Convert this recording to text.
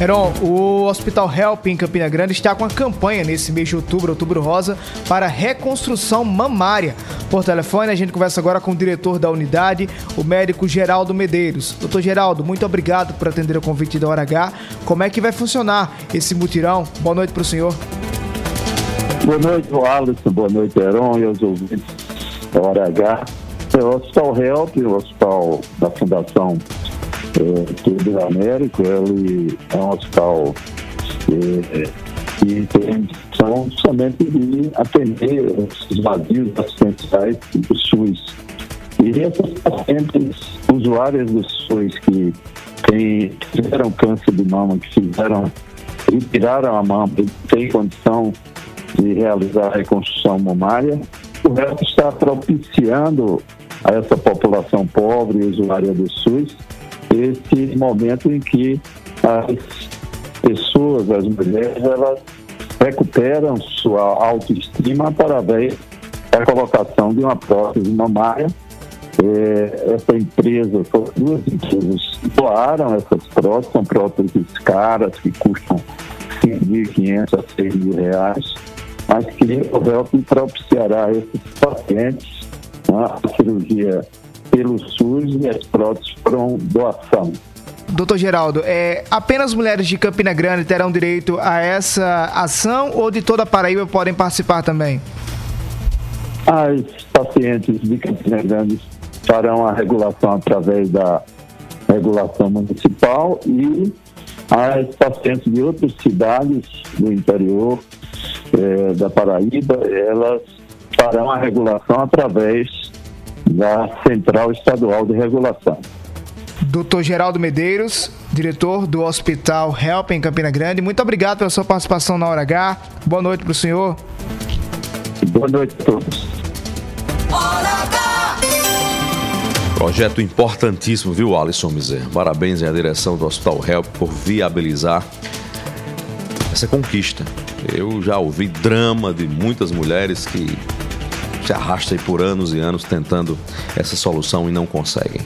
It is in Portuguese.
Heron, o Hospital Help em Campina Grande está com a campanha nesse mês de outubro, outubro rosa, para reconstrução mamária. Por telefone, a gente conversa agora com o diretor da unidade, o médico Geraldo Medeiros. Doutor Geraldo, muito obrigado por atender o convite da Hora H. Como é que vai funcionar esse mutirão? Boa noite para o senhor. Boa noite, Alisson. Boa noite, Heron e aos ouvintes da Hora H. É o Hospital Help, o hospital da Fundação é, Tudo Américo, ele é um hospital é, que tem são somente de atender os vazios assistenciais do SUS. E essas pacientes usuárias do SUS que tiveram câncer de mama, que fizeram, retiraram a mama e têm condição de realizar a reconstrução mamária, o resto está propiciando a essa população pobre e usuária do SUS esse momento em que as pessoas, as mulheres, elas recuperam sua autoestima através da colocação de uma prótese mamária. É, essa empresa, duas empresas doaram essas próteses, são próteses caras que custam 5.500 a 6 mil reais, mas que o HELP propiciará a esses pacientes né, a cirurgia pelo SUS e as próteses foram doação. Doutor Geraldo, é, apenas mulheres de Campina Grande terão direito a essa ação ou de toda a Paraíba podem participar também? As pacientes de Campina Grande farão a regulação através da regulação municipal e as pacientes de outras cidades do interior é, da Paraíba, elas farão a regulação através da Central Estadual de Regulação. Doutor Geraldo Medeiros, diretor do Hospital Help em Campina Grande, muito obrigado pela sua participação na Hora H. Boa noite para o senhor. Boa noite a todos. Projeto importantíssimo, viu, Alisson Miser? Parabéns à direção do Hospital Help por viabilizar essa conquista. Eu já ouvi drama de muitas mulheres que se arrastam por anos e anos tentando essa solução e não conseguem.